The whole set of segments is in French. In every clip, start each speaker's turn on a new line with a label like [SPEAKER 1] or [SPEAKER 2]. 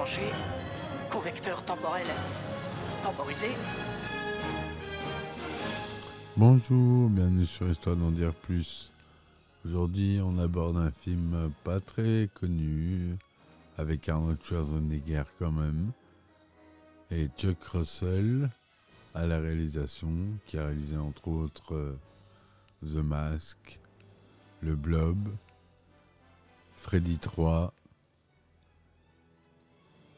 [SPEAKER 1] Branché, convecteur temporel temporisé.
[SPEAKER 2] Bonjour, bienvenue sur Histoire d'en dire plus. Aujourd'hui, on aborde un film pas très connu, avec Arnold Schwarzenegger quand même, et Chuck Russell à la réalisation, qui a réalisé entre autres euh, The Mask, Le Blob, Freddy 3.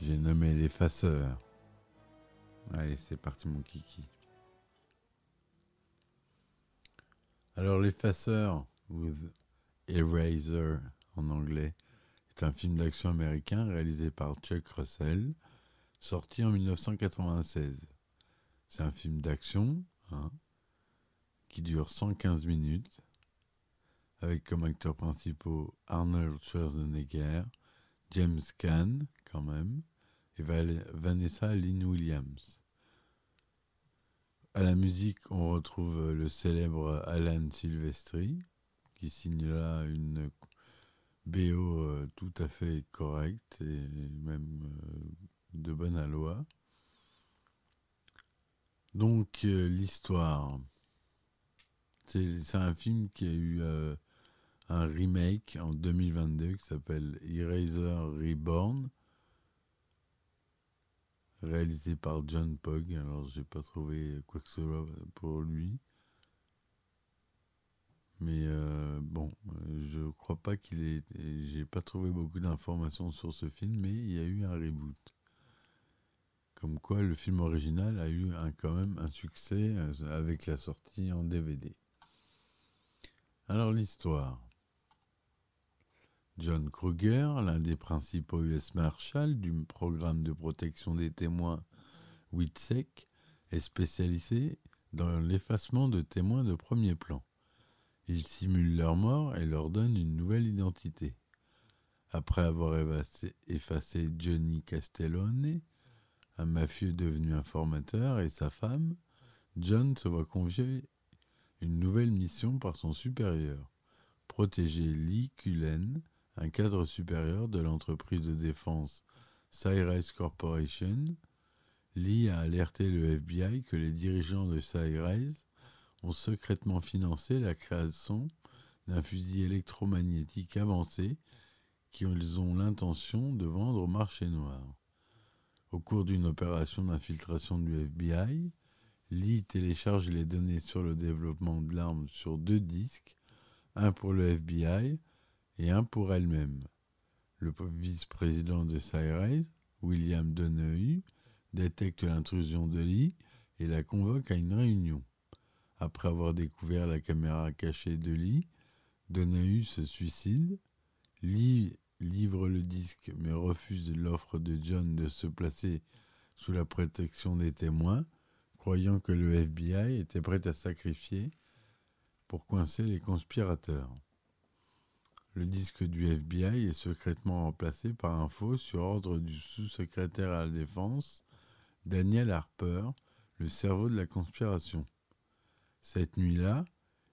[SPEAKER 2] J'ai nommé l'effaceur. Allez, c'est parti mon kiki. Alors l'effaceur, ou Eraser en anglais, est un film d'action américain réalisé par Chuck Russell, sorti en 1996. C'est un film d'action hein, qui dure 115 minutes, avec comme acteurs principaux Arnold Schwarzenegger, James Caan quand même, et Vanessa Lynn Williams. À la musique, on retrouve le célèbre Alan Silvestri, qui signe là une BO euh, tout à fait correcte et même euh, de bonne aloi. Donc, euh, l'histoire. C'est un film qui a eu un remake en 2022 qui s'appelle Eraser Reborn, réalisé par John Pogg. Alors, j'ai pas trouvé quoi que ce soit pour lui. Mais euh, bon, je crois pas qu'il ait. J'ai pas trouvé beaucoup d'informations sur ce film, mais il y a eu un reboot. Comme quoi, le film original a eu un, quand même un succès euh, avec la sortie en DVD. Alors, l'histoire. John Kruger, l'un des principaux US Marshals du programme de protection des témoins WITSEC, est spécialisé dans l'effacement de témoins de premier plan. Il simule leur mort et leur donne une nouvelle identité. Après avoir effacé, Johnny Castellone, un mafieux devenu informateur, et sa femme, John se voit confier une nouvelle mission par son supérieur, protéger Lee Cullen, un cadre supérieur de l'entreprise de défense Cyrus Corporation. Lee a alerté le FBI que les dirigeants de Cyrus ont secrètement financé la création d'un fusil électromagnétique avancé qu'ils ont l'intention de vendre au marché noir. Au cours d'une opération d'infiltration du FBI, Lee télécharge les données sur le développement de l'arme sur deux disques, un pour le FBI et un pour elle-même. Le vice-président de Cyrus, William Donahue, détecte l'intrusion de Lee et la convoque à une réunion. Après avoir découvert la caméra cachée de Lee, Donahue se suicide. Lee livre le disque mais refuse l'offre de John de se placer sous la protection des témoins, croyant que le FBI était prêt à sacrifier pour coincer les conspirateurs. Le disque du FBI est secrètement remplacé par un faux sur ordre du sous-secrétaire à la défense, Daniel Harper, le cerveau de la conspiration. Cette nuit-là,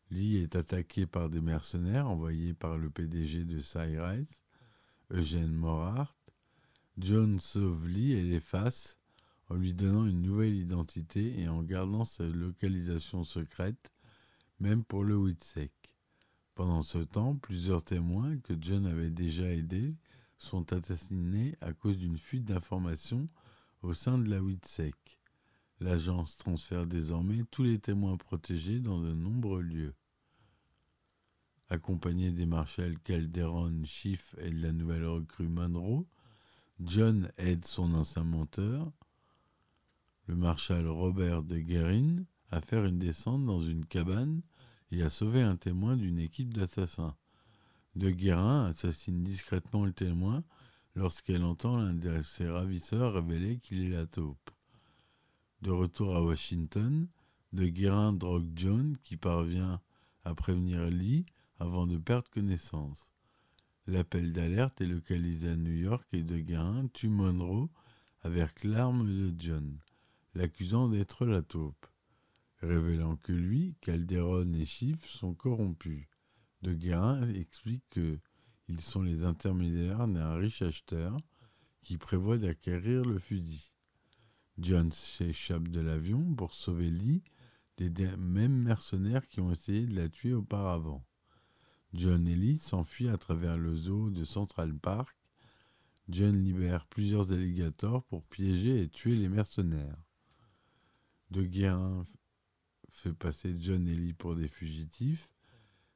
[SPEAKER 2] Lee est attaqué par des mercenaires envoyés par le PDG de Cyrus, Eugène Morhart. John sauve Lee et l'efface en lui donnant une nouvelle identité et en gardant sa localisation secrète, même pour le WITSEC. Pendant ce temps, plusieurs témoins que John avait déjà aidés sont assassinés à cause d'une fuite d'informations au sein de la WITSEC. L'agence transfère désormais tous les témoins protégés dans de nombreux lieux. Accompagné des marshals Calderon, Schiff et de la nouvelle recrue Monroe, John aide son ancien menteur, le marshal Robert de Guerin, à faire une descente dans une cabane et à sauver un témoin d'une équipe d'assassins. De Guérin assassine discrètement le témoin lorsqu'elle entend l'un de ses ravisseurs révéler qu'il est la taupe. De retour à Washington, De Guérin drogue John qui parvient à prévenir Lee avant de perdre connaissance. L'appel d'alerte est localisé à New York et De Guérin tue Monroe avec l'arme de John, l'accusant d'être la taupe, révélant que lui, Calderon et Schiff sont corrompus. De Guérin explique que ils sont les intermédiaires d'un riche acheteur qui prévoit d'acquérir le fusil. John s'échappe de l'avion pour sauver Lee des mêmes mercenaires qui ont essayé de la tuer auparavant. John et Lee s'enfuient à travers le zoo de Central Park. John libère plusieurs alligators pour piéger et tuer les mercenaires. De Guérin fait passer John et Lee pour des fugitifs.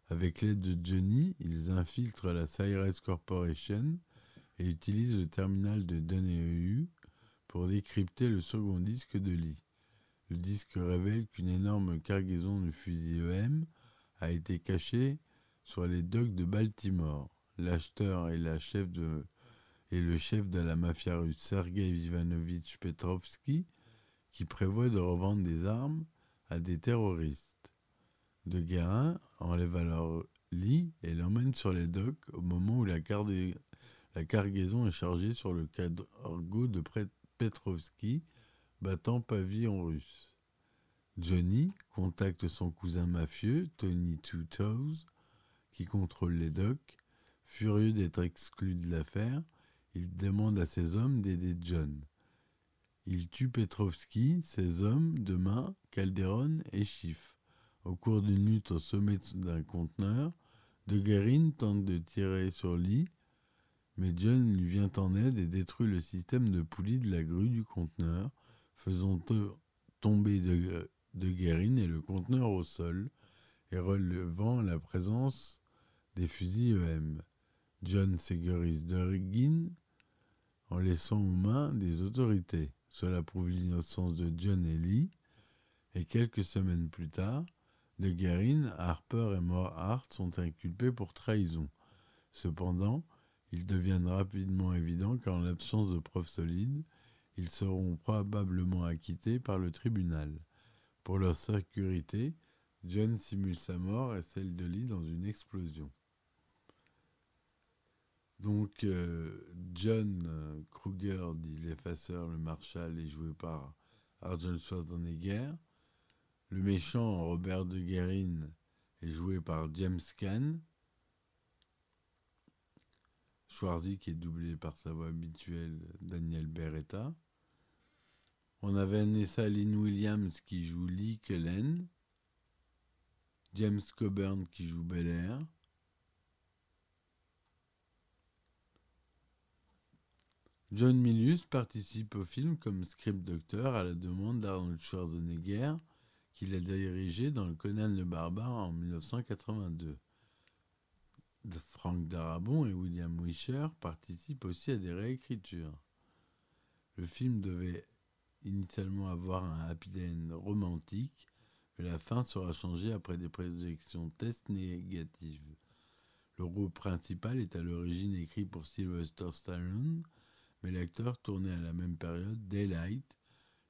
[SPEAKER 2] Avec l'aide de Johnny, ils infiltrent la Cyrus Corporation et utilisent le terminal de Donahue pour décrypter le second disque de Lee. Le disque révèle qu'une énorme cargaison de fusils EM a été cachée sur les docks de Baltimore. L'acheteur et, le chef de la mafia russe Sergei Ivanovich Petrovski qui prévoit de revendre des armes à des terroristes. De Guérin enlève alors Lee et l'emmène sur les docks au moment où la, cargaison est chargée sur le cargo de Petrovski battant pavillon russe. Johnny contacte son cousin mafieux, Tony Two Toes, qui contrôle les docks. Furieux d'être exclu de l'affaire, il demande à ses hommes d'aider John. Il tue Petrovski, ses hommes, de main, Calderon et Schiff. Au cours d'une lutte au sommet d'un conteneur, De Guerin tente de tirer sur Lee, mais John lui vient en aide et détruit le système de poulie de la grue du conteneur, faisant tomber De, et le conteneur au sol et relevant la présence des fusils EM. John sécurise Durgin en laissant aux mains des autorités. Cela prouve l'innocence de John et Lee. Et quelques semaines plus tard, De Guerin, Harper et Morhart sont inculpés pour trahison. Cependant, il devient rapidement évident qu'en l'absence de preuves solides, ils seront probablement acquittés par le tribunal. Pour leur sécurité, John simule sa mort et celle de Lee dans une explosion. Donc, euh, John euh, Kruger, dit l'effaceur, le Marshal, est joué par Arnold Schwarzenegger. Le méchant, Robert de Guerin, est joué par James Caan. Schwarzy, est doublé par sa voix habituelle, Daniel Beretta. On a Vanessa Lynn Williams qui joue Lee Kellen. James Coburn qui joue Bel John Milius participe au film comme script docteur à la demande d'Arnold Schwarzenegger, qu'il a dirigé dans le Conan le Barbare en 1982. Frank Darabont et William Wisher participent aussi à des réécritures. Le film devait initialement avoir un happy end romantique, mais la fin sera changée après des projections tests négatives. Le rôle principal est à l'origine écrit pour Sylvester Stallone, mais l'acteur tournait à la même période Daylight.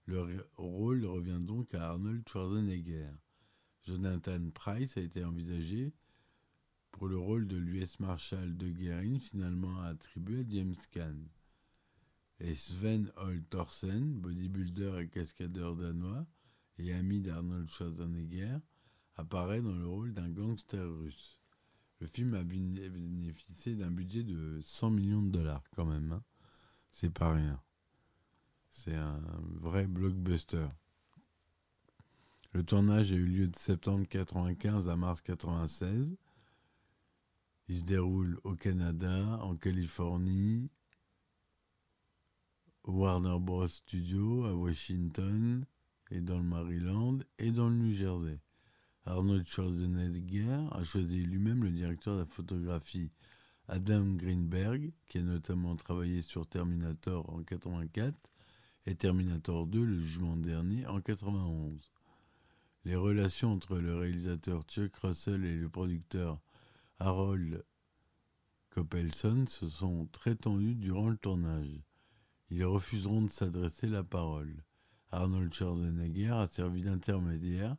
[SPEAKER 2] Le rôle revient donc à Arnold Schwarzenegger. Jonathan Price a été envisagé pour le rôle de l'US Marshal de Guerin, finalement attribué à James Caan. Et Sven Holt Thorsen, bodybuilder et cascadeur danois et ami d'Arnold Schwarzenegger, apparaît dans le rôle d'un gangster russe. Le film a bénéficié d'un budget de 100 millions de dollars quand même. Hein c'est pas rien. C'est un vrai blockbuster. Le tournage a eu lieu de septembre 1995 à mars 1996. Il se déroule au Canada, en Californie, au Warner Bros. Studio, à Washington, et dans le Maryland, et dans le New Jersey. Arnold Schwarzenegger a choisi lui-même le directeur de la photographie Adam Greenberg, qui a notamment travaillé sur Terminator en 84 et Terminator 2 le jugement dernier en 91. Les relations entre le réalisateur Chuck Russell et le producteur Harold Coppelson se sont très tendues durant le tournage. Ils refuseront de s'adresser la parole. Arnold Schwarzenegger a servi d'intermédiaire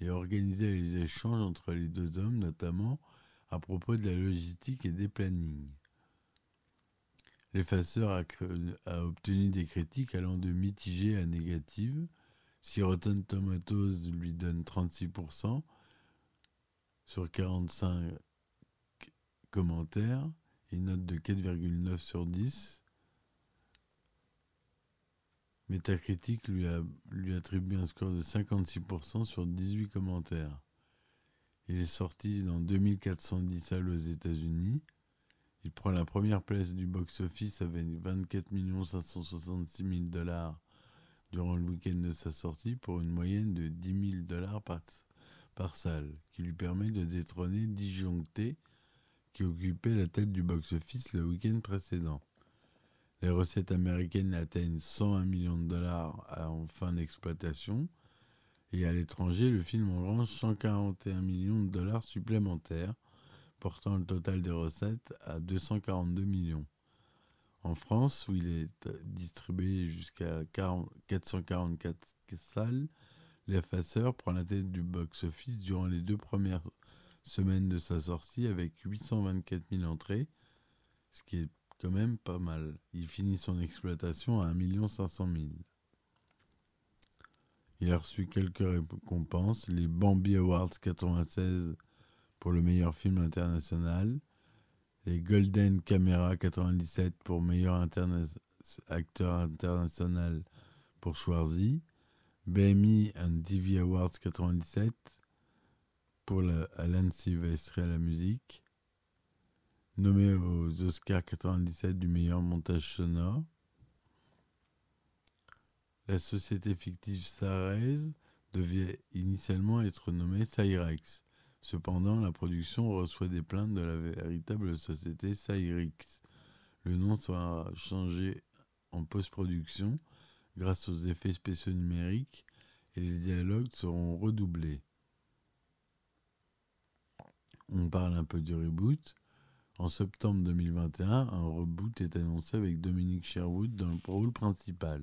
[SPEAKER 2] et a organisé les échanges entre les deux hommes, notamment à propos de la logistique et des plannings. L'effaceur a, obtenu des critiques allant de mitigées à négatives. Si Tomatoes lui donne 36% sur 45 commentaires, une note de 4,9 sur 10. Metacritic lui attribue un score de 56% sur 18 commentaires. Il est sorti dans 2410 salles aux États-Unis. Il prend la première place du box-office avec 24 566 000 dollars durant le week-end de sa sortie pour une moyenne de 10 000 dollars par, salle, qui lui permet de détrôner Disjoncté, qui occupait la tête du box-office le week-end précédent. Les recettes américaines atteignent 101 millions de dollars en fin d'exploitation, et à l'étranger, le film engrange 141 millions de dollars supplémentaires, portant le total des recettes à 242 millions. En France, où il est distribué jusqu'à 444 salles, l'effaceur prend la tête du box-office durant les deux premières semaines de sa sortie avec 824 000 entrées, ce qui est quand même pas mal. Il finit son exploitation à 1 500 000. Il a reçu quelques récompenses, les Bambi Awards 96 pour le meilleur film international, les Golden Camera 97 pour meilleur acteur international pour Schwarzy, BMI and TV Awards 97 pour la, Alan Silvestre à la musique, nommé aux Oscars 97 du meilleur montage sonore. La société fictive Sarez devait initialement être nommée Cyrex. Cependant, la production reçoit des plaintes de la véritable société Cyrix. Le nom sera changé en post-production grâce aux effets spéciaux numériques et les dialogues seront redoublés. On parle un peu du reboot. En septembre 2021, un reboot est annoncé avec Dominique Sherwood dans le rôle principal.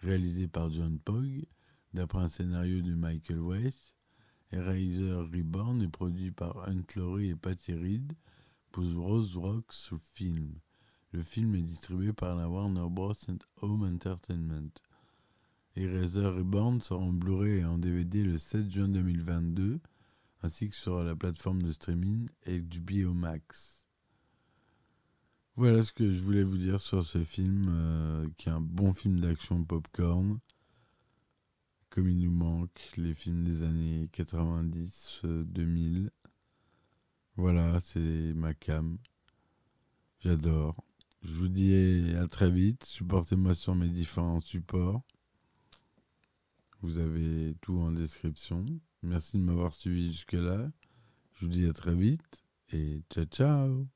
[SPEAKER 2] Réalisé par John Pogg, d'après un scénario de Michael Weiss, Eraser Reborn est produit par Hunt Laurie et Patty Reed pour Rose Rocks Film. Le film est distribué par la Warner Bros. Home Entertainment. Eraser Reborn sort en Blu-ray et en DVD le 7 juin 2022, ainsi que sur la plateforme de streaming HBO Max. Voilà ce que je voulais vous dire sur ce film, euh, qui est un bon film d'action popcorn comme il nous manque les films des années 90, 2000. Voilà, c'est ma cam. J'adore. Je vous dis à très vite. Supportez-moi sur mes différents supports. Vous avez tout en description. Merci de m'avoir suivi jusque-là. Je vous dis à très vite et ciao ciao.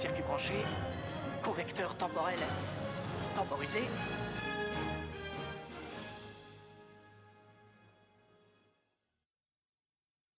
[SPEAKER 1] circuit branché, convecteur temporel temporisé,